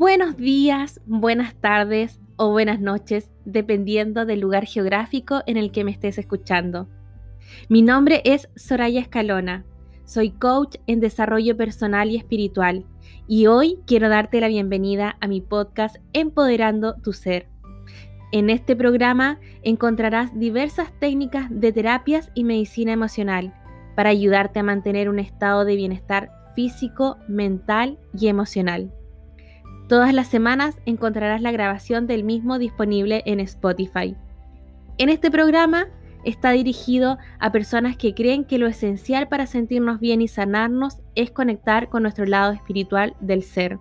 Buenos días, buenas tardes o buenas noches, dependiendo del lugar geográfico en el que me estés escuchando. Mi nombre es Soraya Escalona. Soy coach en desarrollo personal y espiritual y hoy quiero darte la bienvenida a mi podcast Empoderando tu Ser. En este programa encontrarás diversas técnicas de terapias y medicina emocional para ayudarte a mantener un estado de bienestar físico, mental y emocional. Todas las semanas encontrarás la grabación del mismo disponible en Spotify. En este programa está dirigido a personas que creen que lo esencial para sentirnos bien y sanarnos es conectar con nuestro lado espiritual del ser.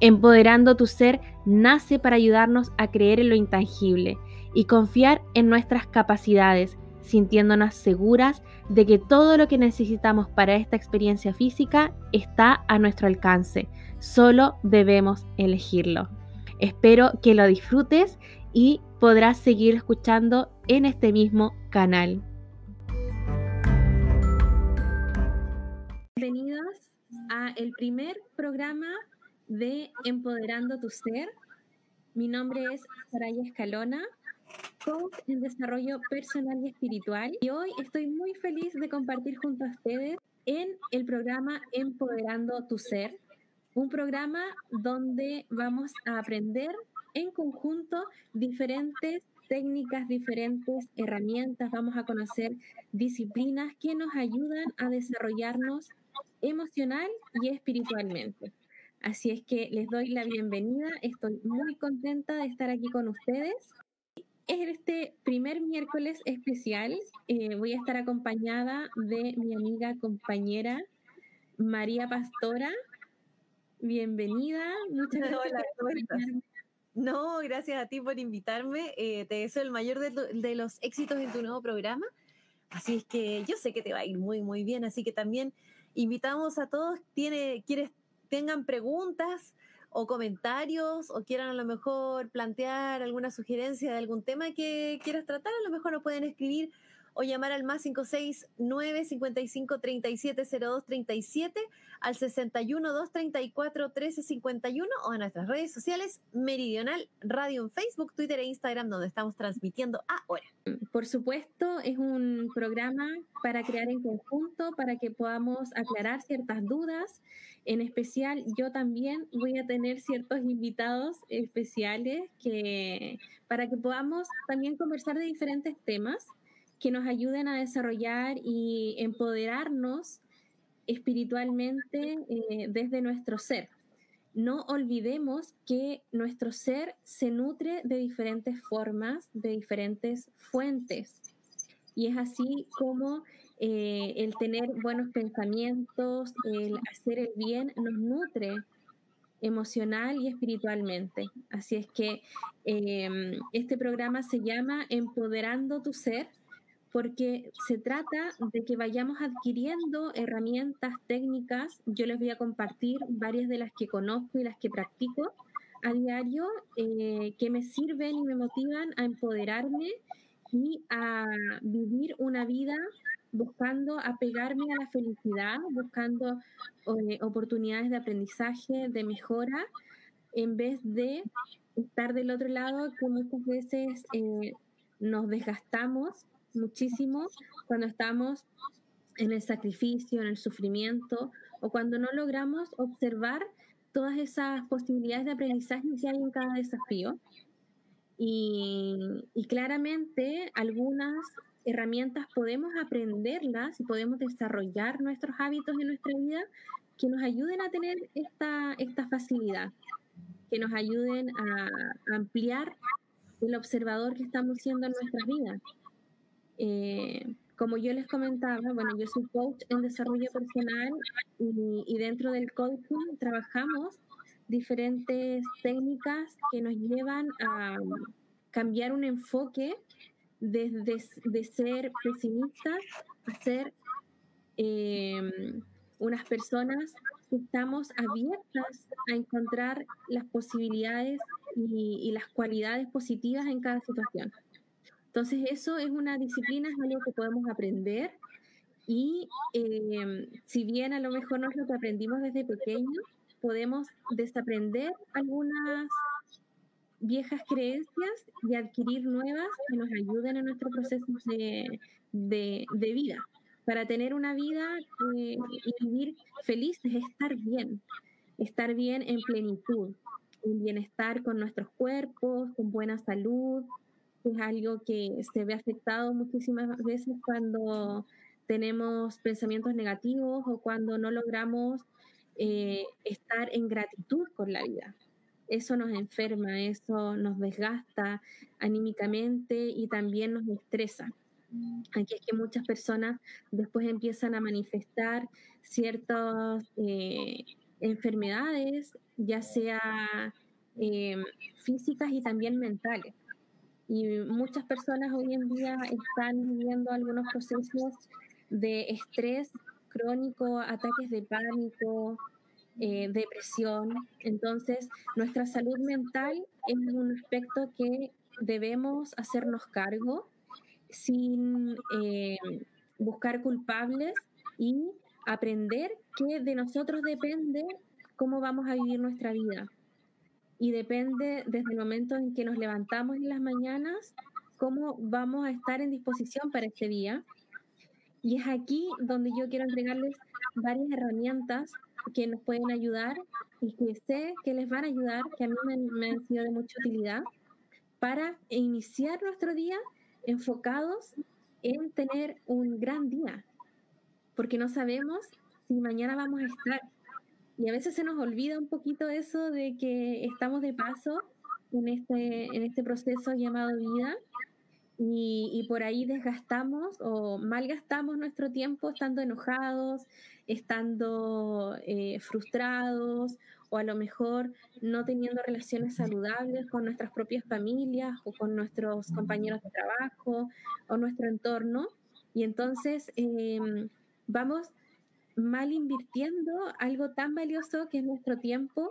Empoderando tu ser nace para ayudarnos a creer en lo intangible y confiar en nuestras capacidades, sintiéndonos seguras de que todo lo que necesitamos para esta experiencia física está a nuestro alcance Solo debemos elegirlo. Espero que lo disfrutes y podrás seguir escuchando en este mismo canal. Bienvenidos a el primer programa de Empoderando tu Ser. Mi nombre es Saraya Escalona, coach en desarrollo personal y espiritual. Y hoy estoy muy feliz de compartir junto a ustedes en el programa Empoderando tu Ser un programa donde vamos a aprender en conjunto diferentes técnicas, diferentes herramientas, vamos a conocer disciplinas que nos ayudan a desarrollarnos emocional y espiritualmente. Así es que les doy la bienvenida, estoy muy contenta de estar aquí con ustedes. Es este primer miércoles especial, eh, voy a estar acompañada de mi amiga compañera María Pastora, Bienvenida, muchas gracias. no, gracias a ti por invitarme. Eh, te deseo el mayor de, los éxitos en tu nuevo programa. Así es que yo sé que te va a ir muy, muy bien. Así que también invitamos a todos tiene, quienes tengan preguntas o comentarios o quieran a lo mejor plantear alguna sugerencia de algún tema que quieras tratar, a lo mejor nos pueden escribir o llamar al más 569 55 37 02 37 al 61 234 13 51 o a nuestras redes sociales Meridional Radio en Facebook, Twitter e Instagram donde estamos transmitiendo ahora. Por supuesto, es un programa para crear en conjunto, para que podamos aclarar ciertas dudas. En especial, yo también voy a tener ciertos invitados especiales que para que podamos también conversar de diferentes temas que nos ayuden a desarrollar y empoderarnos espiritualmente eh, desde nuestro ser. No olvidemos que nuestro ser se nutre de diferentes formas, de diferentes fuentes. Y es así como eh, el tener buenos pensamientos, el hacer el bien, nos nutre emocional y espiritualmente. Así es que em, este programa se llama Empoderando tu Ser porque se trata de que vayamos adquiriendo herramientas técnicas. Yo les voy a compartir varias de las que conozco y las que practico a diario, eh, que me sirven y me motivan a empoderarme y a vivir una vida buscando apegarme a la felicidad, buscando eh, oportunidades de aprendizaje, de mejora, en vez de estar del otro lado que muchas veces eh, nos desgastamos muchísimo cuando estamos en el sacrificio, en el sufrimiento o cuando no logramos observar todas esas posibilidades de aprendizaje que hay en cada desafío. Y, claramente algunas herramientas podemos aprenderlas y podemos desarrollar nuestros hábitos en nuestra vida que nos ayuden a tener esta, esta facilidad, que nos ayuden a ampliar el observador que estamos siendo en nuestras vidas. Eh, como yo les comentaba, bueno, yo soy coach en desarrollo personal y, dentro del coaching trabajamos diferentes técnicas que nos llevan a cambiar un enfoque desde de, ser pesimistas a ser em, unas personas que estamos abiertas a encontrar las posibilidades y las cualidades positivas en cada situación. Entonces eso es una disciplina, es algo que podemos aprender y em, si bien a lo mejor no es lo que aprendimos desde pequeños, podemos desaprender algunas viejas creencias y adquirir nuevas que nos ayuden en nuestro proceso de, de, vida. Para tener una vida eh, y vivir feliz es estar bien, estar bien en plenitud, en bienestar con nuestros cuerpos, con buena salud. Es algo que se ve afectado muchísimas veces cuando tenemos pensamientos negativos o cuando no logramos eh, estar en gratitud con la vida eso nos enferma, eso nos desgasta anímicamente y también nos estresa. Aquí es que muchas personas después empiezan a manifestar ciertas eh, enfermedades, ya sea eh, físicas y también mentales. Y muchas personas hoy en día están viviendo algunos procesos de estrés crónico, ataques de pánico, eh, depresión. Entonces, nuestra salud mental es un aspecto que debemos hacernos cargo sin eh, buscar culpables y aprender que de nosotros depende cómo vamos a vivir nuestra vida. Y depende desde el momento en que nos levantamos en las mañanas, cómo vamos a estar en disposición para este día. Y es aquí donde yo quiero entregarles varias herramientas que nos pueden ayudar y que sé que les van a ayudar, que a mí me, han sido de mucha utilidad, para iniciar nuestro día enfocados en tener un gran día, porque no sabemos si mañana vamos a estar. Y a veces se nos olvida un poquito eso de que estamos de paso en este, en este proceso llamado vida y, por ahí desgastamos o malgastamos nuestro tiempo estando enojados, estando eh, frustrados o a lo mejor no teniendo relaciones saludables con nuestras propias familias o con nuestros compañeros de trabajo o nuestro entorno. Y entonces em, vamos mal invirtiendo algo tan valioso que es nuestro tiempo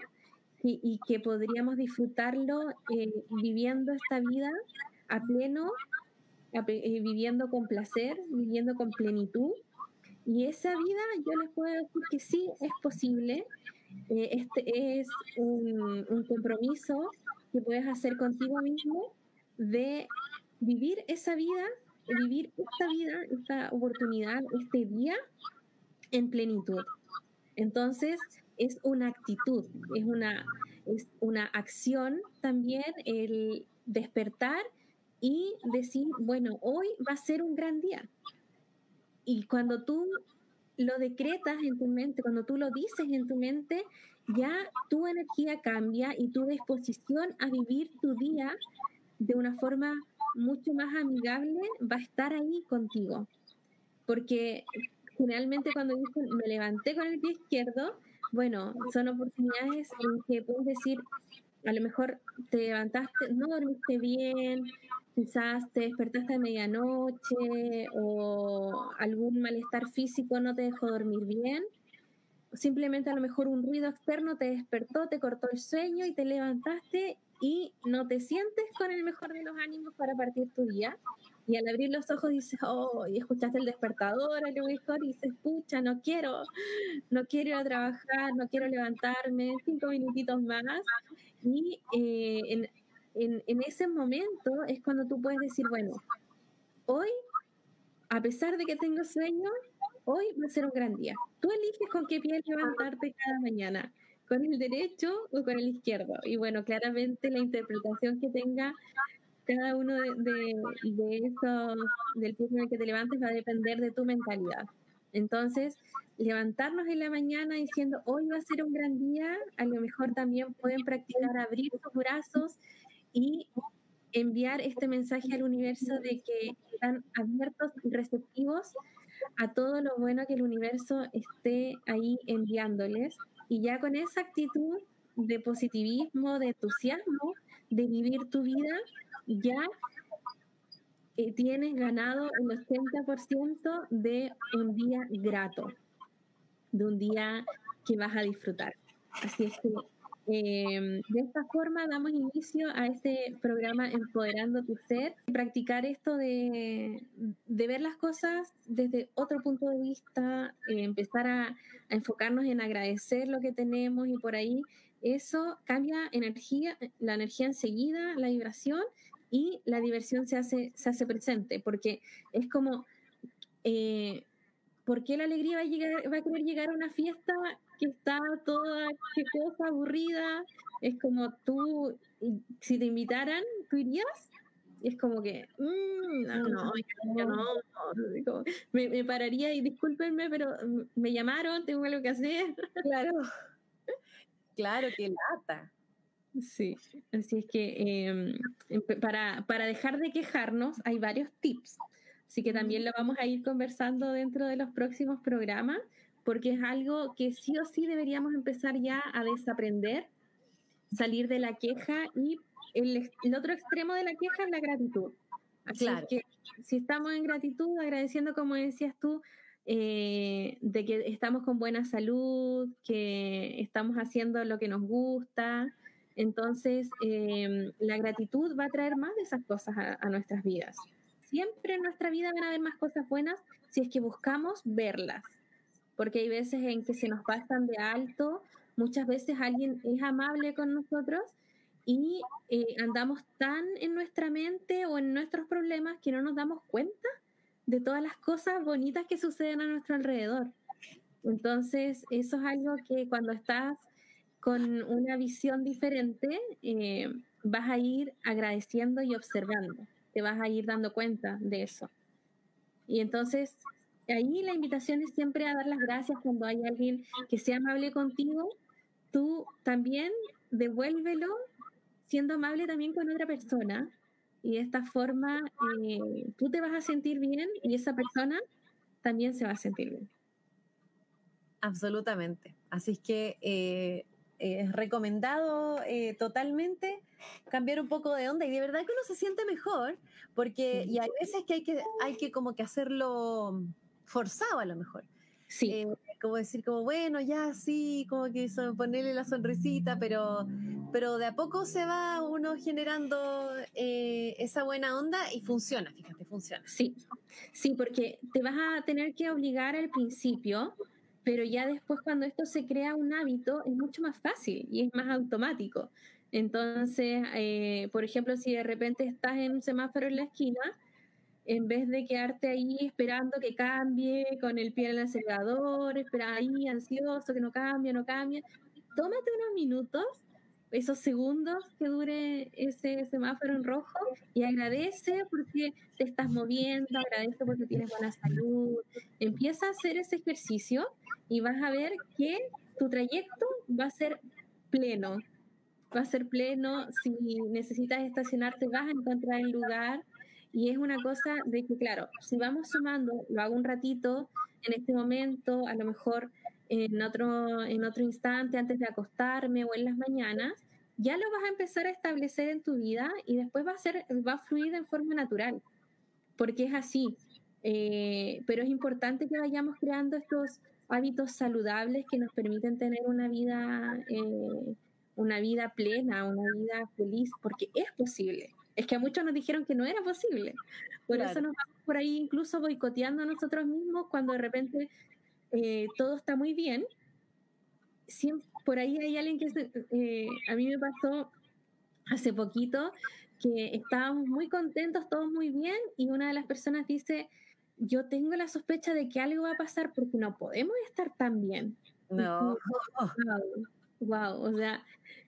y, que podríamos disfrutarlo eh, viviendo esta vida a pleno, eh, viviendo con placer, viviendo con plenitud. Y esa vida yo les puedo decir que sí es posible. Eh, este es un, un compromiso que puedes hacer contigo mismo de vivir esa vida, vivir esta vida, esta oportunidad, este día en plenitud. Entonces, es una actitud, es una, es una acción también el despertar y decir, bueno, hoy va a ser un gran día. Y cuando tú lo decretas en tu mente, cuando tú lo dices en tu mente, ya tu energía cambia y tu disposición a vivir tu día de una forma mucho más amigable va a estar ahí contigo. Porque generalmente cuando dicen me levanté con el pie izquierdo, bueno, son oportunidades en que puedes decir, a lo mejor te levantaste, no dormiste bien, quizás te despertaste a medianoche o algún malestar físico no te dejó dormir bien. Simplemente a lo mejor un ruido externo te despertó, te cortó el sueño y te levantaste y no te sientes con el mejor de los ánimos para partir tu día. Y al abrir los ojos dices, oh, y escuchaste el despertador, a lo mejor, y dices, pucha, no quiero, no quiero ir a trabajar, no quiero levantarme, cinco minutitos más. Y eh, en, en, ese momento es cuando tú puedes decir, bueno, hoy, a pesar de que tengo sueño, hoy va a ser un gran día. Tú eliges con qué pie levantarte cada mañana, con el derecho o con el izquierdo. Y bueno, claramente la interpretación que tenga cada uno de, de, esos, del pie con el que te levantes va a depender de tu mentalidad. Entonces, levantarnos en la mañana diciendo hoy va a ser un gran día, a lo mejor también pueden practicar abrir sus brazos y enviar este mensaje al universo de que están abiertos y receptivos a todo lo bueno que el universo esté ahí enviándoles. Y ya con esa actitud de positivismo, de entusiasmo, de vivir tu vida, ya eh, tienes ganado un 80% de un día grato, de un día que vas a disfrutar. Así es que Em, de esta forma damos inicio a este programa Empoderando tu Ser, practicar esto de, ver las cosas desde otro punto de vista, eh, empezar a, enfocarnos en agradecer lo que tenemos y por ahí eso cambia energía, la energía enseguida, la vibración y la diversión se hace, se hace presente, porque es como, eh, ¿por qué la alegría va a, llegar, va a querer llegar a una fiesta que está toda, qué cosa aburrida? Es como tú, si te invitaran, ¿tú irías? es como que, mm, no, no, no, me, me, pararía y discúlpenme, pero me llamaron, tengo algo que hacer. Claro, claro, que lata. Sí, así es que em, para, para dejar de quejarnos hay varios tips, así que también lo vamos a ir conversando dentro de los próximos programas, porque es algo que sí o sí deberíamos empezar ya a desaprender, salir de la queja y el, el otro extremo de la queja es la gratitud. Así claro. que si estamos en gratitud, agradeciendo, como decías tú, eh, de que estamos con buena salud, que estamos haciendo lo que nos gusta, entonces, em, la gratitud va a traer más de esas cosas a, nuestras vidas. Siempre en nuestra vida van a haber más cosas buenas si es que buscamos verlas, porque hay veces en que se nos pasan de alto, muchas veces alguien es amable con nosotros y eh, andamos tan en nuestra mente o en nuestros problemas que no nos damos cuenta de todas las cosas bonitas que suceden a nuestro alrededor. Entonces, eso es algo que cuando estás con una visión diferente, eh, vas a ir agradeciendo y observando, te vas a ir dando cuenta de eso. Y entonces, ahí la invitación es siempre a dar las gracias cuando hay alguien que sea amable contigo, tú también devuélvelo siendo amable también con otra persona. Y de esta forma eh, tú te vas a sentir bien y esa persona también se va a sentir bien. Absolutamente. Así es que eh, es recomendado eh, totalmente cambiar un poco de onda y de verdad que uno se siente mejor porque y hay veces que hay que hay que como que hacerlo forzado a lo mejor. Sí. Eh, como decir como bueno ya sí como que ponerle la sonrisita pero pero de a poco se va uno generando eh, esa buena onda y funciona fíjate funciona. Sí. Sí porque te vas a tener que obligar al principio pero ya después cuando esto se crea un hábito es mucho más fácil y es más automático. Entonces, eh, por ejemplo, si de repente estás en un semáforo en la esquina, en vez de quedarte ahí esperando que cambie con el pie en el acelerador, esperar ahí ansioso que no cambie, no cambie, tómate unos minutos esos segundos que dure ese semáforo en rojo y agradece porque te estás moviendo, agradece porque tienes buena salud. Empieza a hacer ese ejercicio y vas a ver que tu trayecto va a ser pleno. Va a ser pleno. Si necesitas estacionarte, vas a encontrar el lugar. Y es una cosa de que, claro, si vamos sumando, lo hago un ratito en este momento, a lo mejor en otro, en otro instante antes de acostarme o en las mañanas, ya lo vas a empezar a establecer en tu vida y después va a, ser, va a fluir de forma natural, porque es así. Eh, pero es importante que vayamos creando estos hábitos saludables que nos permiten tener una vida, eh, una vida plena, una vida feliz, porque es posible. Es que a muchos nos dijeron que no era posible. Por eso nos vamos por ahí incluso boicoteando a nosotros mismos cuando de repente eh, todo está muy bien, siempre, por ahí hay alguien que eh, a mí me pasó hace poquito que estábamos muy contentos, todos muy bien, y una de las personas dice, yo tengo la sospecha de que algo va a pasar porque no podemos estar tan bien. No. Wow, o sea,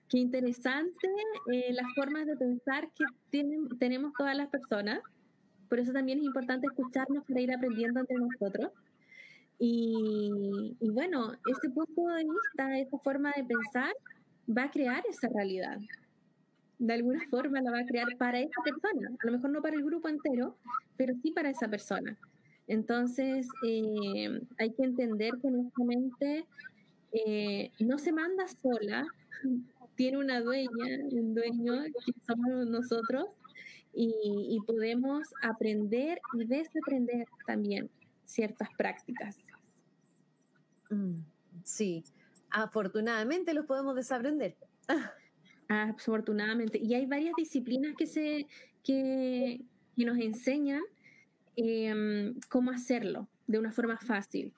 qué interesante eh, las formas de pensar que tienen, tenemos todas las personas. Por eso también es importante escucharnos para ir aprendiendo entre nosotros. Y, bueno, ese punto de vista, esa forma de pensar, va a crear esa realidad. De alguna forma la va a crear para esa persona. A lo mejor no para el grupo entero, pero sí para esa persona. Entonces, eh, hay que entender que nuestra mente eh, no se manda sola, tiene una dueña, un dueño que somos nosotros, y, y podemos aprender y desaprender también ciertas prácticas. Mm, sí, afortunadamente los podemos desaprender. Ah. Afortunadamente. Y hay varias disciplinas que, se, que, nos enseñan em, cómo hacerlo de una forma fácil.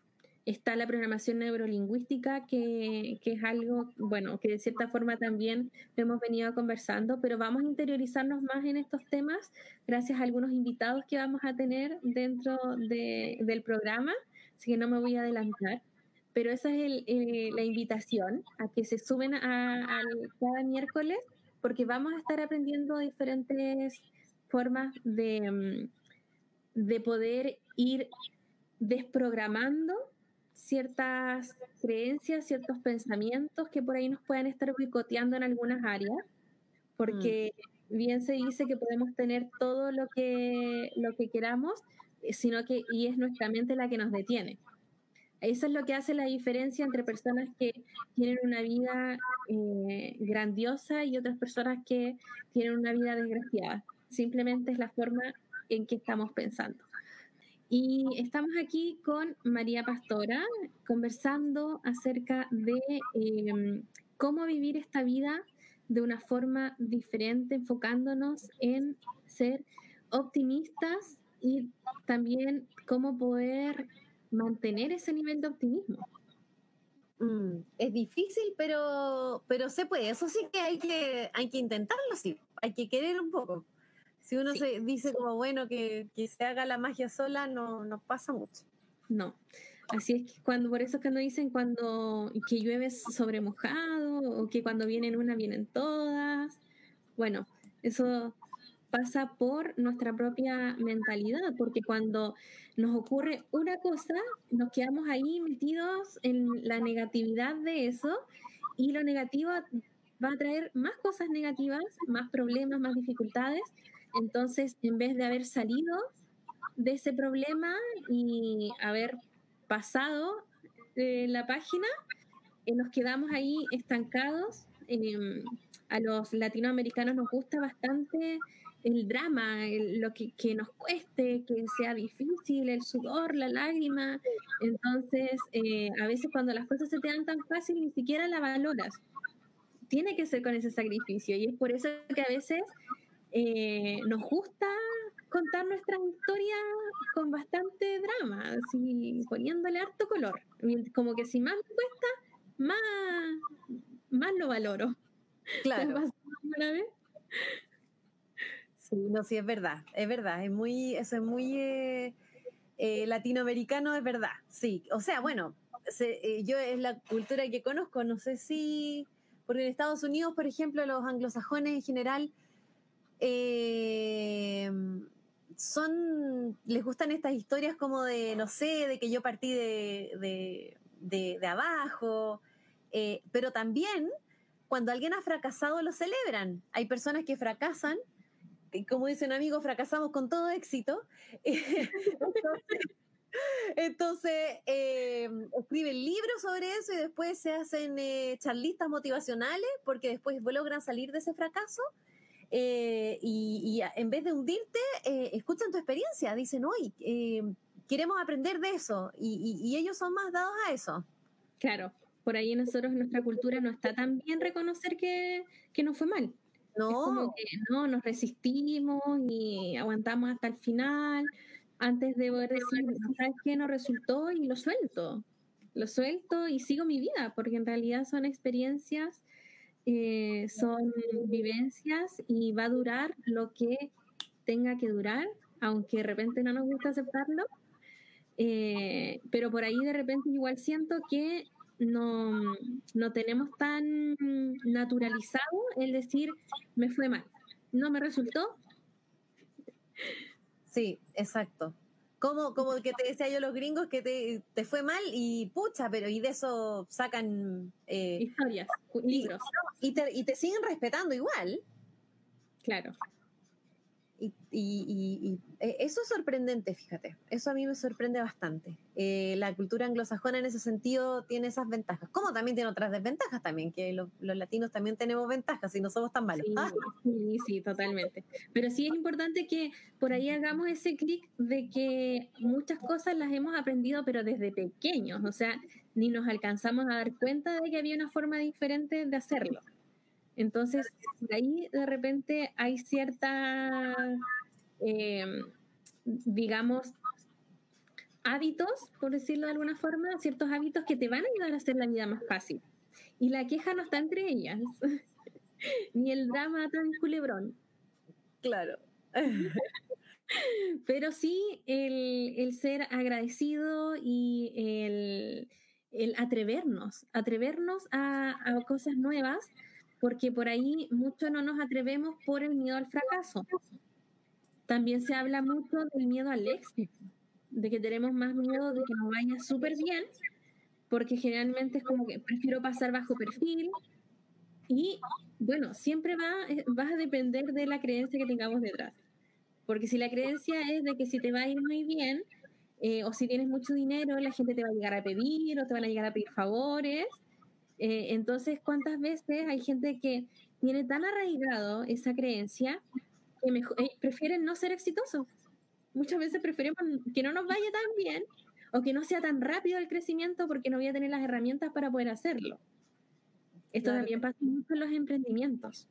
Está la programación neurolingüística, que, que, es algo, bueno, que de cierta forma también hemos venido conversando, pero vamos a interiorizarnos más en estos temas gracias a algunos invitados que vamos a tener dentro de, del programa, así que no me voy a adelantar. Pero esa es el, la invitación a que se suben a, cada miércoles, porque vamos a estar aprendiendo diferentes formas de, mm, de poder ir desprogramando ciertas creencias, ciertos pensamientos que por ahí nos puedan estar boicoteando en algunas áreas, porque bien se dice que podemos tener todo lo que, lo que queramos, eh, sino que y es nuestra mente la que nos detiene. Eso es lo que hace la diferencia entre personas que tienen una vida eh, grandiosa y otras personas que tienen una vida desgraciada. Simplemente es la forma en que estamos pensando. Y estamos aquí con María Pastora conversando acerca de em, cómo vivir esta vida de una forma diferente, enfocándonos en ser optimistas y también cómo poder mantener ese nivel de optimismo. Mm, es difícil, pero, pero se puede. Eso sí que hay que, hay que intentarlo, sí. Hay que querer un poco. Si uno se dice como bueno que, se haga la magia sola, no, no pasa mucho. No. Así es que cuando, por eso es cuando dicen cuando que llueve sobre mojado, o que cuando vienen una vienen todas. Bueno, eso pasa por nuestra propia mentalidad, porque cuando nos ocurre una cosa, nos quedamos ahí metidos en la negatividad de eso, y lo negativo va a traer más cosas negativas, más problemas, más dificultades, entonces, en vez de haber salido de ese problema y haber pasado de la página, eh, nos quedamos ahí estancados. Em, a los latinoamericanos nos gusta bastante el drama, lo que, nos cueste, que sea difícil, el sudor, la lágrima. Entonces, eh, a veces cuando las cosas se te dan tan fácil, ni siquiera la valoras. Tiene que ser con ese sacrificio y es por eso que a veces eh, nos gusta contar nuestras historias con bastante drama, así, poniéndole harto color. Como que si más me cuesta, más, más lo valoro. Claro. vez? Sí, no, sí, es verdad, es verdad, es muy, eso es muy eh, eh, latinoamericano, es verdad, sí. O sea, bueno, yo es la cultura que conozco, no sé si, porque en Estados Unidos, por ejemplo, los anglosajones en general eh, son, les gustan estas historias como de, no sé, de que yo partí de, de, abajo, eh, pero también cuando alguien ha fracasado lo celebran. Hay personas que fracasan, como dice un amigo, fracasamos con todo éxito. Entonces, eh, escriben libros sobre eso y después se hacen charlistas motivacionales porque después logran salir de ese fracaso eh, y, en vez de hundirte, eh, escuchan tu experiencia, dicen, hoy eh, queremos aprender de eso y, ellos son más dados a eso. Claro, por ahí nosotros, nuestra cultura no está tan bien reconocer que, que no fue mal. No. Es como que no, nos resistimos y aguantamos hasta el final antes de poder decir, ¿sabes qué? No resultó y lo suelto. Lo suelto y sigo mi vida, porque en realidad son experiencias eh, son vivencias y va a durar lo que tenga que durar, aunque de repente no nos gusta aceptarlo. Eh, pero por ahí de repente igual siento que no, no tenemos tan naturalizado el decir me fue mal, no me resultó. Sí, exacto. Como, como que te decía yo los gringos que te, fue mal y pucha, pero y de eso sacan eh, historias, libros. Y, te, y te siguen respetando igual. Claro. Y, y, eh, eso es sorprendente, fíjate. Eso a mí me sorprende bastante. Eh, la cultura anglosajona en ese sentido tiene esas ventajas. Como también tiene otras desventajas también, que los, latinos también tenemos ventajas y no somos tan malos. Ah. Sí, sí, totalmente. Pero sí es importante que por ahí hagamos ese clic de que muchas cosas las hemos aprendido, pero desde pequeños. O sea, ni nos alcanzamos a dar cuenta de que había una forma diferente de hacerlo. Entonces, ahí de repente hay cierta, em, digamos, hábitos, por decirlo de alguna forma, ciertos hábitos que te van a ayudar a hacer la vida más fácil. Y la queja no está entre ellas, ni el drama tan culebrón. Claro. Pero sí el, ser agradecido y el, atrevernos, atrevernos a, a, cosas nuevas, porque por ahí mucho no nos atrevemos por el miedo al fracaso. También se habla mucho del miedo al éxito, de que tenemos más miedo de que nos vaya súper bien, porque generalmente es como que prefiero pasar bajo perfil. Y bueno, siempre va, eh, vas a depender de la creencia que tengamos detrás. Porque si la creencia es de que si te va a ir muy bien, eh, o si tienes mucho dinero, la gente te va a llegar a pedir o te van a llegar a pedir favores. Eh, entonces, ¿cuántas veces hay gente que tiene tan arraigado esa creencia que eh, prefieren no ser exitosos? Muchas veces preferimos que no nos vaya tan bien o que no sea tan rápido el crecimiento porque no voy a tener las herramientas para poder hacerlo. Esto también pasa mucho en los emprendimientos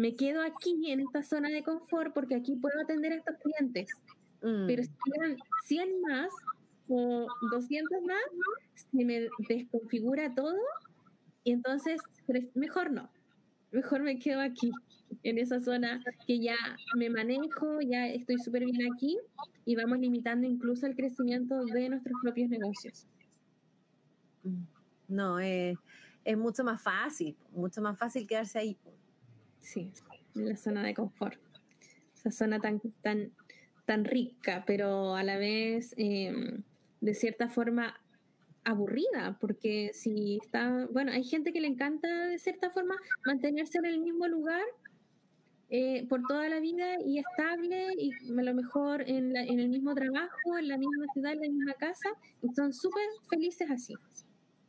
me quedo aquí en esta zona de confort porque aquí puedo atender a estos clientes. Mm. Pero si llegan 100 más o 200 más, se me desconfigura todo y entonces mejor no. Mejor me quedo aquí, en esa zona que ya me manejo, ya estoy súper bien aquí y vamos limitando incluso el crecimiento de nuestros propios negocios. Mm. No, es mucho más fácil, mucho más fácil quedarse ahí. Sí, en la zona de confort. Esa zona tan, tan, tan rica, pero a la vez em, de cierta forma aburrida, porque si está, bueno, hay gente que le encanta de cierta forma mantenerse en el mismo lugar eh, por toda la vida y estable y a lo mejor en, el mismo trabajo, en la misma ciudad, en la misma casa, y son súper felices así.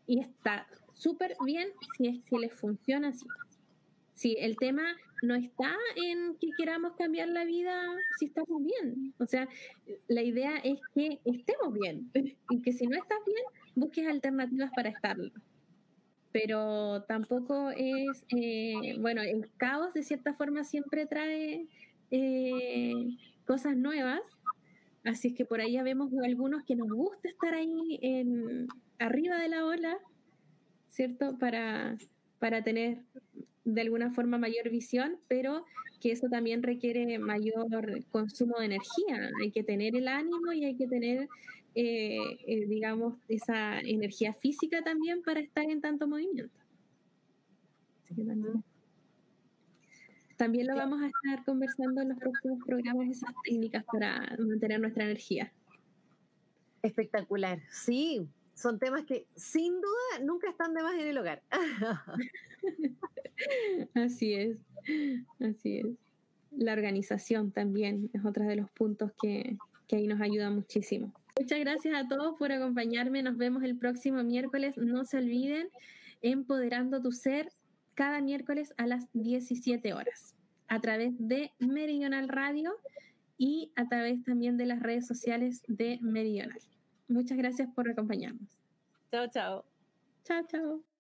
Y está súper bien si es que les funciona así. Sí, el tema no está en que queramos cambiar la vida si estamos bien. O sea, la idea es que estemos bien y que si no estás bien, busques alternativas para estarlo. Pero tampoco es, eh, bueno, el caos de cierta forma siempre trae eh, cosas nuevas. Así es que por ahí ya vemos algunos que nos gusta estar ahí en, arriba de la ola, ¿cierto? Para, para tener de alguna forma mayor visión, pero que eso también requiere mayor consumo de energía. Hay que tener el ánimo y hay que tener, eh, eh, digamos, esa energía física también para estar en tanto movimiento. también, lo vamos a estar conversando en los próximos programas, esas técnicas para mantener nuestra energía. Espectacular, sí, son temas que sin duda nunca están de más en el hogar. así es, así es. La organización también es otro de los puntos que, que ahí nos ayuda muchísimo. Muchas gracias a todos por acompañarme. Nos vemos el próximo miércoles. No se olviden, empoderando tu ser cada miércoles a las 17 horas a través de Meridional Radio y a través también de las redes sociales de Meridional. Muchas gracias por acompañarnos. Chao, chao. Chao, chao.